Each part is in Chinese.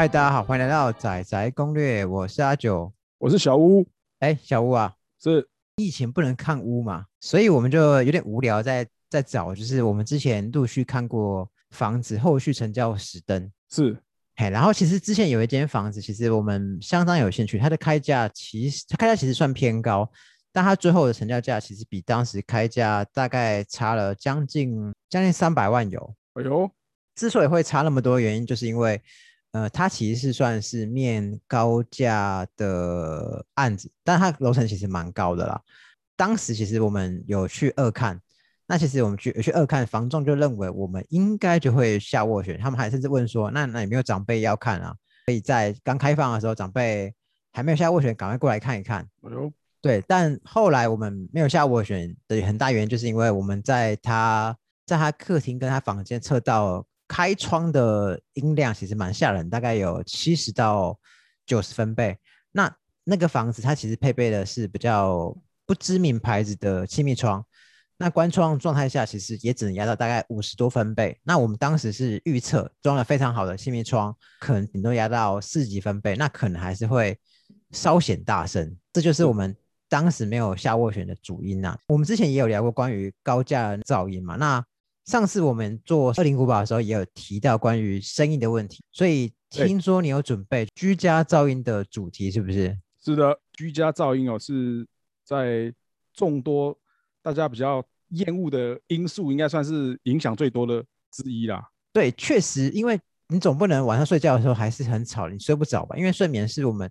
嗨，大家好，欢迎来到仔仔攻略，我是阿九，我是小屋。哎，小屋啊，是疫情不能看屋嘛，所以我们就有点无聊，在在找，就是我们之前陆续看过房子，后续成交实登是，哎，然后其实之前有一间房子，其实我们相当有兴趣，它的开价其实它开价其实算偏高，但它最后的成交价其实比当时开价大概差了将近将近三百万有。哎呦，之所以会差那么多，原因就是因为。呃，它其实是算是面高价的案子，但它楼层其实蛮高的啦。当时其实我们有去二看，那其实我们去有去二看，房仲就认为我们应该就会下斡旋，他们还甚至问说，那那有没有长辈要看啊？可以在刚开放的时候，长辈还没有下斡旋，赶快过来看一看。哎，对，但后来我们没有下斡旋的很大原因，就是因为我们在他在他客厅跟他房间测到。开窗的音量其实蛮吓人，大概有七十到九十分贝。那那个房子它其实配备的是比较不知名牌子的气密窗，那关窗状态下其实也只能压到大概五十多分贝。那我们当时是预测装了非常好的气密窗，可能顶多压到四级分贝，那可能还是会稍显大声。这就是我们当时没有下斡旋的主因呐。我们之前也有聊过关于高价噪音嘛，那。上次我们做二零古堡的时候，也有提到关于声音的问题，所以听说你有准备居家噪音的主题，是不是？是的，居家噪音哦，是在众多大家比较厌恶的因素，应该算是影响最多的之一啦。对，确实，因为你总不能晚上睡觉的时候还是很吵，你睡不着吧？因为睡眠是我们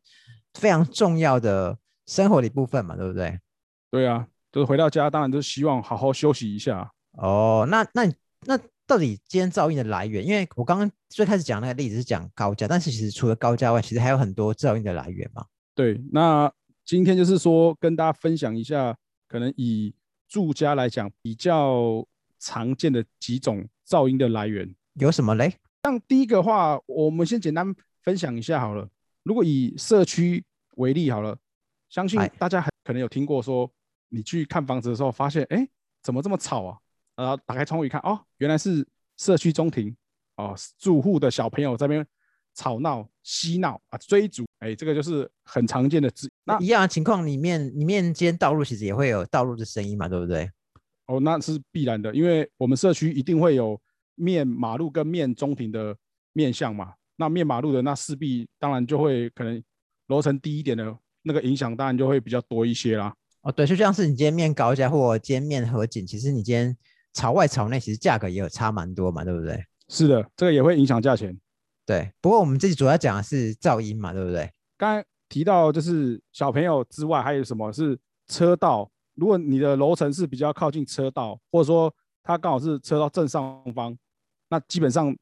非常重要的生活的一部分嘛，对不对？对啊，就是回到家，当然就希望好好休息一下。哦，那那那到底今天噪音的来源？因为我刚刚最开始讲那个例子是讲高价，但是其实除了高价外，其实还有很多噪音的来源嘛。对，那今天就是说跟大家分享一下，可能以住家来讲比较常见的几种噪音的来源有什么嘞？像第一个话，我们先简单分享一下好了。如果以社区为例好了，相信大家很可能有听过说，你去看房子的时候发现，哎，怎么这么吵啊？然后打开窗户一看，哦，原来是社区中庭哦，住户的小朋友在边吵闹、嬉闹啊，追逐，哎，这个就是很常见的字。那一样的情况里面，里面间道路其实也会有道路的声音嘛，对不对？哦，那是必然的，因为我们社区一定会有面马路跟面中庭的面向嘛。那面马路的那势必当然就会可能楼层低一点的那个影响，当然就会比较多一些啦。哦，对，就像是你今天面高价或今天面合景，其实你今天。朝外朝内，其实价格也有差蛮多嘛，对不对？是的，这个也会影响价钱。对，不过我们这集主要讲的是噪音嘛，对不对？刚才提到就是小朋友之外，还有什么是车道？如果你的楼层是比较靠近车道，或者说它刚好是车道正上方，那基本上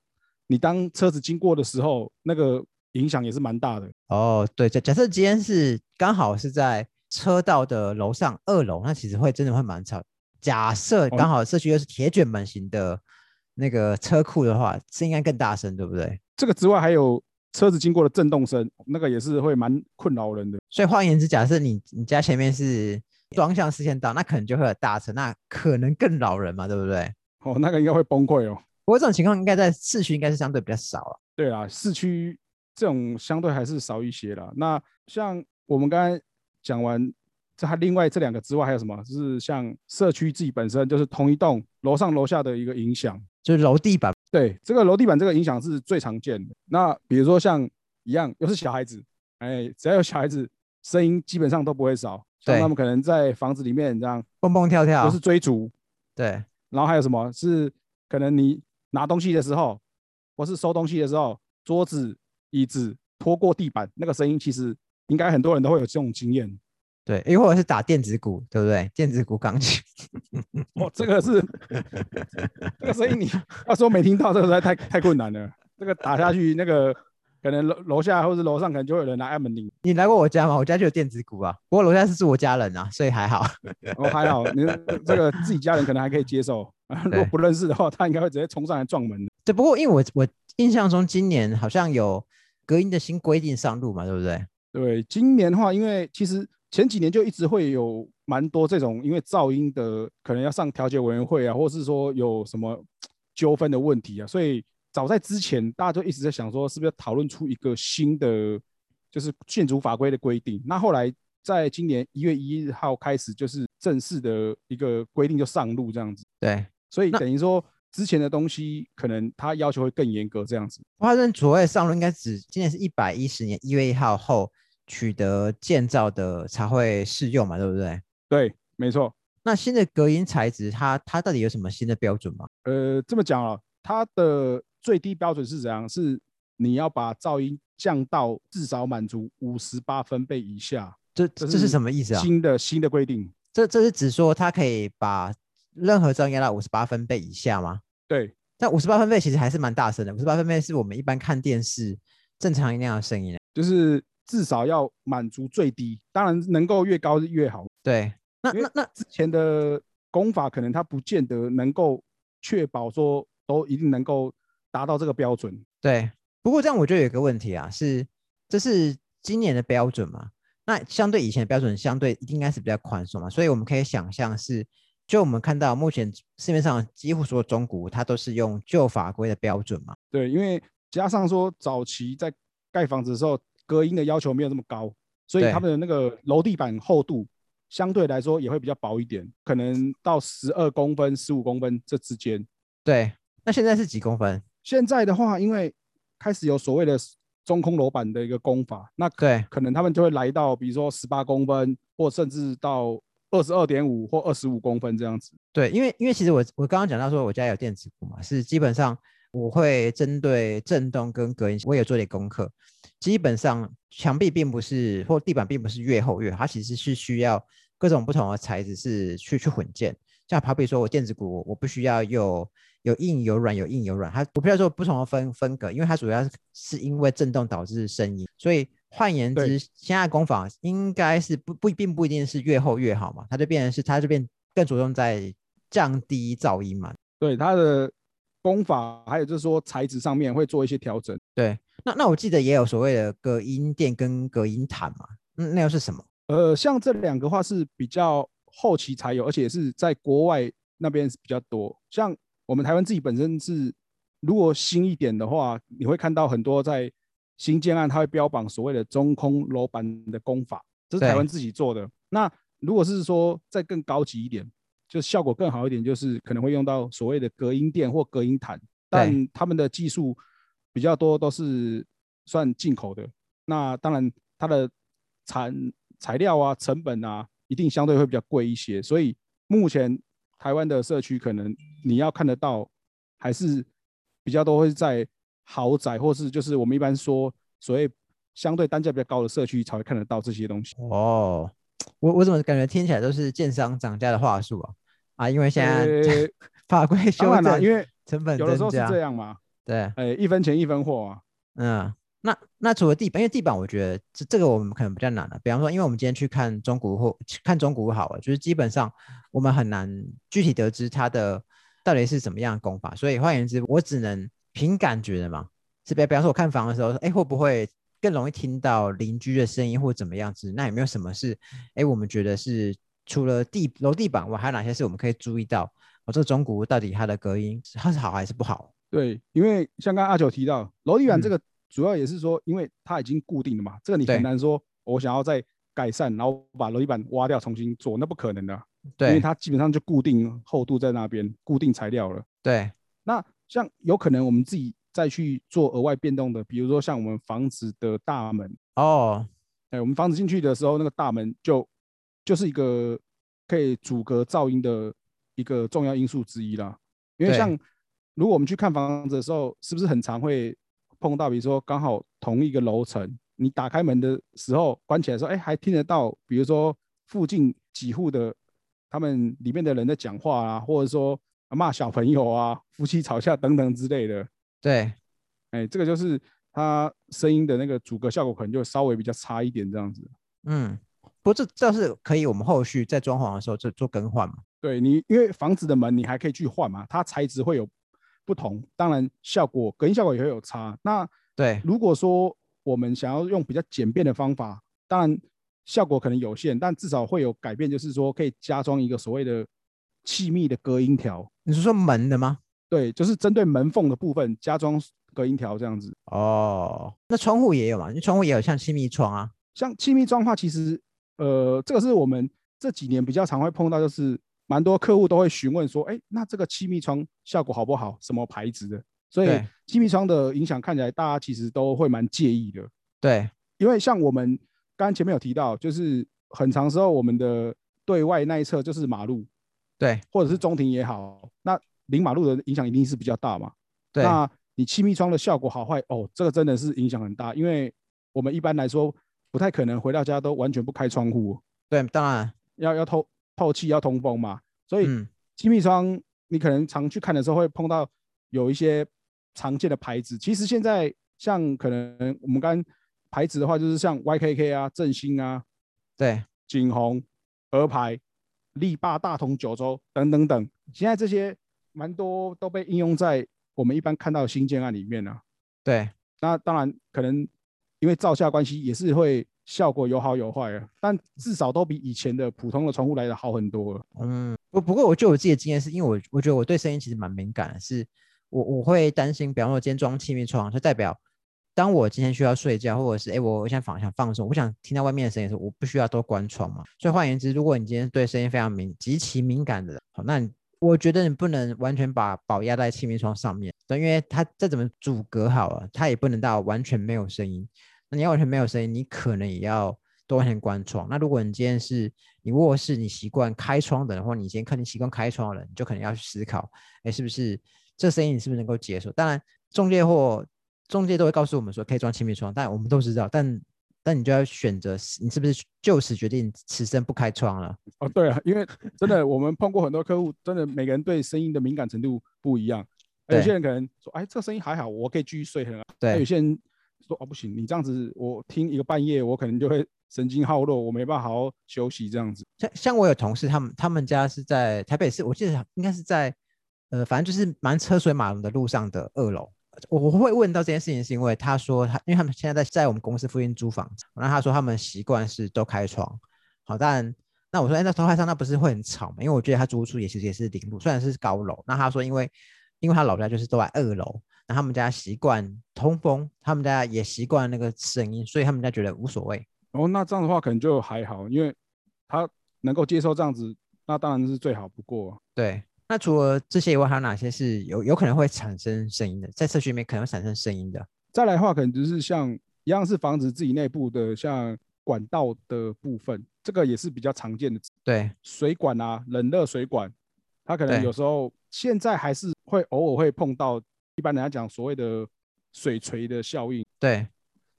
你当车子经过的时候，那个影响也是蛮大的。哦，对，假假设今天是刚好是在车道的楼上二楼，那其实会真的会蛮吵。假设刚好社区又是铁卷门型的那个车库的话，是应该更大声，对不对？这个之外还有车子经过的震动声，那个也是会蛮困扰人的。所以换言之，假设你你家前面是双向视线道，那可能就会有大车，那可能更扰人嘛，对不对？哦，那个应该会崩溃哦。不过这种情况应该在市区应该是相对比较少了。对啊，市区这种相对还是少一些了。那像我们刚才讲完。这还另外这两个之外还有什么？就是像社区自己本身就是同一栋楼上楼下的一个影响，就是楼地板。对，这个楼地板这个影响是最常见的。那比如说像一样，又是小孩子，哎，只要有小孩子，声音基本上都不会少。对，他们可能在房子里面这样蹦蹦跳跳，都是追逐。对，然后还有什么是可能你拿东西的时候，或是收东西的时候，桌子、椅子拖过地板，那个声音其实应该很多人都会有这种经验。对，又或者是打电子鼓，对不对？电子鼓钢琴，哦，这个是这个声音，你要说没听到，这个实在太太困难了。这个打下去，那个可能楼楼下或者楼上可能就会有人拿按门铃。你来过我家吗？我家就有电子鼓啊，不过楼下是住我家人啊，所以还好。哦，还好，你这个自己家人可能还可以接受，如果不认识的话，他应该会直接冲上来撞门。对，不过因为我我印象中今年好像有隔音的新规定上路嘛，对不对？对，今年的话，因为其实。前几年就一直会有蛮多这种，因为噪音的可能要上调解委员会啊，或是说有什么纠纷的问题啊，所以早在之前，大家就一直在想说，是不是要讨论出一个新的，就是建筑法规的规定？那后来在今年一月一号开始，就是正式的一个规定就上路这样子。对，所以等于说之前的东西可能他要求会更严格这样子。华盛所谓上路应该指今年是一百一十年一月一号后取得建造的才会适用嘛，对不对？对，没错。那新的隔音材质它它到底有什么新的标准吗？呃，这么讲啊，它的最低标准是怎样？是你要把噪音降到至少满足五十八分贝以下。这这这是什么意思啊？新的新的规定。这这是指说它可以把任何噪音压到五十八分贝以下吗？对，但五十八分贝其实还是蛮大声的，五十八分贝是我们一般看电视正常音量的声音。就是至少要满足最低，当然能够越高越好。对，那那那之前的功法可能它不见得能够确保说都一定能够达到这个标准。对，不过这样我就有一个问题啊，是这是今年的标准嘛？那相对以前的标准，相对应该是比较宽松嘛，所以我们可以想象是，就我们看到目前市面上几乎所有中古，它都是用旧法规的标准嘛。对，因为加上说早期在盖房子的时候，隔音的要求没有那么高，所以他们的那个楼地板厚度相对来说也会比较薄一点，可能到十二公分、十五公分这之间。对，那现在是几公分？现在的话，因为开始有所谓的中空楼板的一个工法，那对，可能他们就会来到，比如说十八公分，或甚至到二十二点五或二十五公分这样子。对，因为因为其实我我刚刚讲到说我家有电子鼓嘛，是基本上我会针对震动跟隔音，我也做点功课。基本上墙壁并不是或地板并不是越厚越好，它其实是需要各种不同的材质是去去混建。像好比说我电子鼓，我我不需要有有硬有软，有硬有软，它我不要说不同的分分隔，因为它主要是是因为震动导致声音，所以换言之，现在工坊应该是不不并不一定是越厚越好嘛，它就变成是它就变更着重在降低噪音嘛。对它的工法，还有就是说材质上面会做一些调整。对，那那我记得也有所谓的隔音垫跟隔音毯嘛，嗯，那又是什么？呃，像这两个话是比较后期才有，而且是在国外那边是比较多。像我们台湾自己本身是，如果新一点的话，你会看到很多在新建案，它会标榜所谓的中空楼板的工法，这是台湾自己做的。那如果是说再更高级一点，就效果更好一点，就是可能会用到所谓的隔音垫或隔音毯，但他们的技术比较多都是算进口的。那当然，它的产材料啊、成本啊，一定相对会比较贵一些。所以目前台湾的社区，可能你要看得到，还是比较多会在豪宅，或是就是我们一般说所谓相对单价比较高的社区才会看得到这些东西。哦，我我怎么感觉听起来都是建商涨价的话术啊？啊，因为现在呃法规 修正，因为成本有的时候是增加，这样嘛，对，呃，一分钱一分货啊。嗯，那那除了地板，因为地板我觉得这这个我们可能比较难了。比方说，因为我们今天去看中古或看中古好了，就是基本上我们很难具体得知它的到底是怎么样的工法，所以换言之，我只能凭感觉的嘛。是比比方说我看房的时候，哎，会不会更容易听到邻居的声音或怎么样子？那有没有什么是哎我们觉得是除了地楼地板外，还有哪些是我们可以注意到？哦，这个中古屋到底它的隔音它是好还是不好？对，因为像刚刚阿九提到楼地板这嗯个，主要也是说，因为它已经固定了嘛，这个你对很难说我想要再改善，然后把楼地板挖掉重新做，那不可能的，对因为它基本上就固定厚度在那边，固定材料了。对那像有可能我们自己再去做额外变动的，比如说像我们房子的大门，哦，哎，我们房子进去的时候，那个大门就就是一个可以阻隔噪音的一个重要因素之一啦。因为像如果我们去看房子的时候，是不是很常会碰到，比如说刚好同一个楼层，你打开门的时候关起来的时候，哎，还听得到，比如说附近几户的他们里面的人在讲话啊，或者说骂小朋友啊、夫妻吵架等等之类的。对哎，这个就是它声音的那个阻隔效果可能就稍微比较差一点这样子。嗯，不过这倒是可以，我们后续在装潢的时候做做更换嘛。对你，因为房子的门你还可以去换嘛，它材质会有不同，当然效果隔音效果也会有差。那对如果说我们想要用比较简便的方法，当然效果可能有限，但至少会有改变，就是说可以加装一个所谓的气密的隔音条。你是说门的吗？对，就是针对门缝的部分加装隔音条这样子。哦，那窗户也有嘛？因为窗户也有像气密窗啊。像气密窗的话，其实呃，这个是我们这几年比较常会碰到，就是蛮多客户都会询问说，哎，那这个气密窗效果好不好？什么牌子的？所以气密窗的影响看起来大家其实都会蛮介意的。对，因为像我们刚刚前面有提到，就是很长时候我们的对外那一侧就是马路，对，或者是中庭也好，那临马路的影响一定是比较大嘛。对，那你气密窗的效果好坏哦，这个真的是影响很大，因为我们一般来说不太可能回到家都完全不开窗户。对，当然要要透透气，要通风嘛。所以气密窗你可能常去看的时候会碰到有一些常见的牌子。其实现在像可能我们刚牌子的话，就是像 YKK 啊、振兴啊、对、景宏、鹅牌、力霸、大同、九州等等等，现在这些蛮多都被应用在我们一般看到的新建案里面了。对，那当然可能因为造价关系，也是会效果有好有坏啊，但至少都比以前的普通的窗户来的好很多了。嗯，不不过我就我自己的经验是，因为我我觉得我对声音其实蛮敏感的，是我我会担心，比方说今天装气密窗，就代表。当我今天需要睡觉，或者是哎，我我想放想放松，我不想听到外面的声音的时候，我不需要都关窗嘛。所以换言之，如果你今天对声音非常敏、极其敏感的，好，那我觉得你不能完全把宝压在气密窗上面，对，因为它再怎么阻隔好了，它也不能到完全没有声音。那你要完全没有声音，你可能也要多完全关窗。那如果你今天是你卧室，你习惯开窗的人，或你今天客厅习惯开窗的人，你就可能要去思考，哎，是不是这声音你是不是能够接受？当然，中介或中介都会告诉我们说可以装气密窗，但我们都知道，但但你就要选择，你是不是就此决定此生不开窗了？哦，对啊，因为真的我们碰过很多客户，真的每个人对声音的敏感程度不一样。有些人可能说，哎，这个声音还好，我可以继续睡很好。对，有些人说，哦，不行，你这样子我听一个半夜，我可能就会神经耗弱，我没办法好好休息这样子。像像我有同事，他们他们家是在台北市，我记得应该是在呃，反正就是蛮车水马龙的路上的二楼。我会问到这件事情，是因为他说他，因为他们现在在在我们公司附近租房子，然后他说他们习惯是都开窗，好，但那我说，哎，那头开上那不是会很吵吗？因为我觉得他租处也其实也是零路，虽然是高楼，那他说因为因为他老家就是都在二楼，那他们家习惯通风，他们家也习惯那个声音，所以他们家觉得无所谓。哦，那这样的话可能就还好，因为他能够接受这样子，那当然是最好不过。对。那除了这些以外，还有哪些是有有可能会产生声音的？在社区里面可能会产生声音的。再来的话，可能就是像一样是防止自己内部的，像管道的部分，这个也是比较常见的。对，水管啊，冷热水管，它可能有时候现在还是会偶尔会碰到。一般人家讲所谓的水锤的效应。对，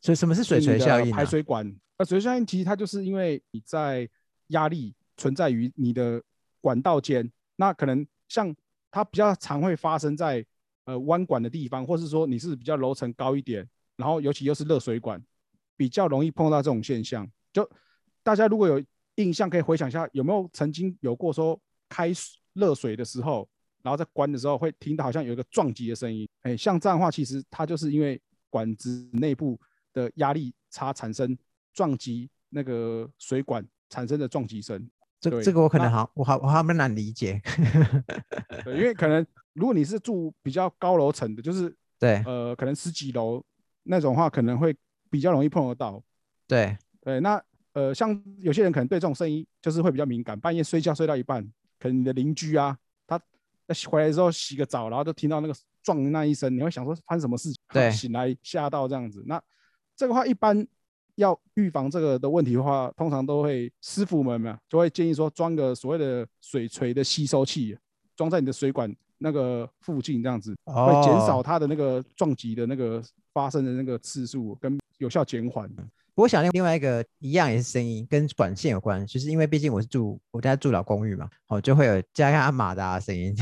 所以什么是水锤效应？排水管。那水锤效应其实它就是因为你在压力存在于你的管道间，那可能。像它比较常会发生在呃弯管的地方，或是说你是比较楼层高一点，然后尤其又是热水管，比较容易碰到这种现象。就大家如果有印象，可以回想一下，有没有曾经有过说开水热水的时候，然后在关的时候会听到好像有一个撞击的声音？哎，像这样的话，其实它就是因为管子内部的压力差产生撞击那个水管产生的撞击声。这这个我可能好，我好我还蛮难理解。对，因为可能 如果你是住比较高楼层的，就是对，呃，可能十几楼那种话，可能会比较容易碰得到。对对，那呃，像有些人可能对这种声音就是会比较敏感，半夜睡觉睡到一半，可能你的邻居啊，他回来之后洗个澡，然后就听到那个撞那一声，你会想说发生什么事情？对，醒来吓到这样子。那这个话一般。要预防这个的问题的话，通常都会师傅们嘛，就会建议说装个所谓的水锤的吸收器，装在你的水管那个附近，这样子会减少它的那个撞击的那个发生的那个次数，跟有效减缓。我想另另外一个一样也是声音跟管线有关，就是因为毕竟我是住我家住老公寓嘛，哦就会有加压马达的声音。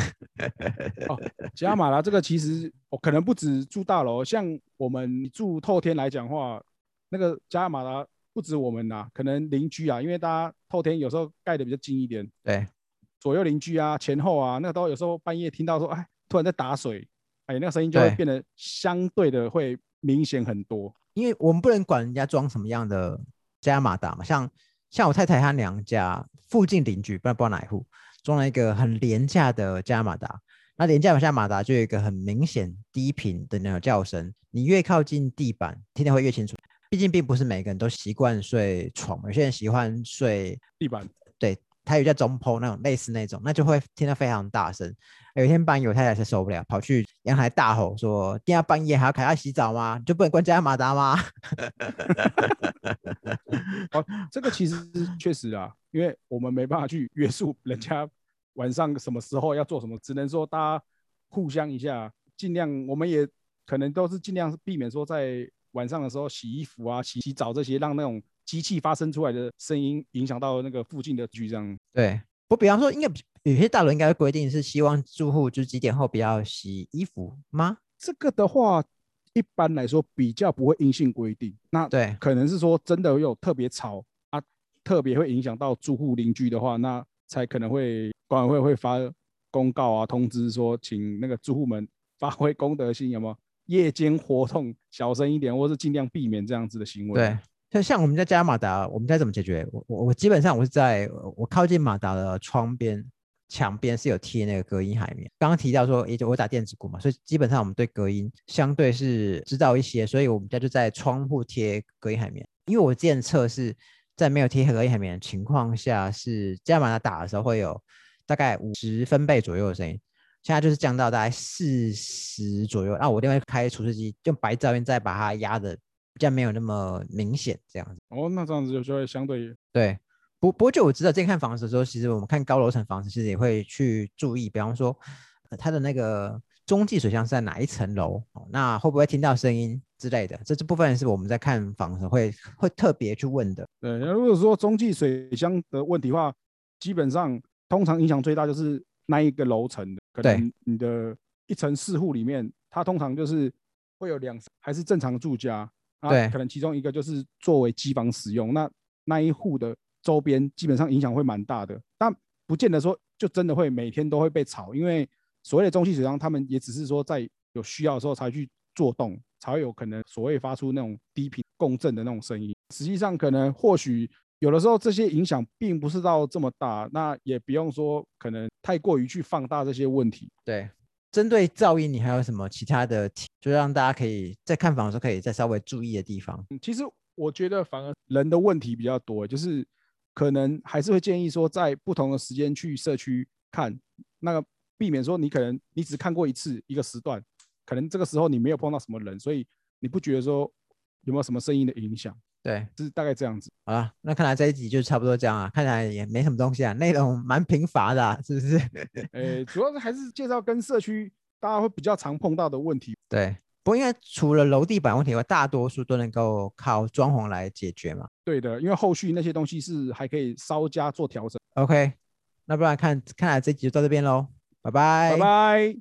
哦，加压马达这个其实我可能不止住大楼，像我们住透天来讲话。那个加马达不止我们呐，可能邻居啊，因为大家透天有时候盖的比较近一点，对，左右邻居啊，前后啊，那个都有时候半夜听到说，哎，突然在打水，哎，那个声音就会变得相对的会明显很多。因为我们不能管人家装什么样的加马达嘛，像像我太太她娘家附近邻居，不知道不知道哪一户装了一个很廉价的加马达，那廉价下马达就有一个很明显低频的那种叫声，你越靠近地板，听得会越清楚。毕竟并不是每个人都习惯睡床，有些人喜欢睡地板。对，他有叫中坡那种类似那种，那就会听得非常大声。有一天半夜，我太太是受不了，跑去阳台大吼说：“第二半夜还要开要洗澡吗？就不能关加马达吗？” 哦，这个其实确实啊，因为我们没办法去约束人家晚上什么时候要做什么，只能说大家互相一下，尽量我们也可能都是尽量避免说在晚上的时候洗衣服啊、洗洗澡这些，让那种机器发生出来的声音影响到那个附近的居这样。对，我比方说应该。有些大楼应该规定是希望住户就是几点后不要洗衣服吗？这个的话，一般来说比较不会硬性规定。那对，可能是说真的有特别吵啊，特别会影响到住户邻居的话，那才可能会管委会会发公告啊，通知说，请那个住户们发挥公德心，有没有夜间活动小声一点，或是尽量避免这样子的行为。对。就像我们在加马达，我们该怎么解决？我我我基本上我是在我靠近马达的窗边。墙边是有贴那个隔音海绵。刚刚提到说，也就我打电子鼓嘛，所以基本上我们对隔音相对是知道一些，所以我们家就在窗户贴隔音海绵。因为我之前测试，在没有贴隔音海绵的情况下，是这样把它打的时候会有大概五十分贝左右的声音，现在就是降到大概四十左右。那我另外开除湿机，用白噪音再把它压的比较没有那么明显，这样子。哦，那这样子就就会相对对。不不过就我知道，在看房子的时候，其实我们看高楼层房子，其实也会去注意，比方说它的那个中继水箱是在哪一层楼，那会不会听到声音之类的，这这部分是我们在看房的时候会会特别去问的。对，如果说中继水箱的问题的话，基本上通常影响最大就是那一个楼层的，可能你的一层四户里面，它通常就是会有两还是正常住家，对，可能其中一个就是作为机房使用，那那一户的。周边基本上影响会蛮大的，但不见得说就真的会每天都会被吵，因为所谓的中气水箱，他们也只是说在有需要的时候才去做动，才会有可能所谓发出那种低频共振的那种声音。实际上，可能或许有的时候这些影响并不是到这么大，那也不用说可能太过于去放大这些问题。对，针对噪音，你还有什么其他的，就让大家可以在看房的时候可以再稍微注意的地方？嗯其实我觉得反而人的问题比较多，就是。可能还是会建议说，在不同的时间去社区看，那个避免说你可能你只看过一次一个时段，可能这个时候你没有碰到什么人，所以你不觉得说有没有什么声音的影响？对，是大概这样子。好了，那看来这一集就差不多这样啊，看起来也没什么东西啊，内容蛮贫乏的，啊是不是？呃，主要是还是介绍跟社区大家会比较常碰到的问题。对。不过应该除了楼地板问题外，大多数都能够靠装潢来解决嘛？对的，因为后续那些东西是还可以稍加做调整。OK，那不然看看来这集就到这边喽，拜拜，拜拜。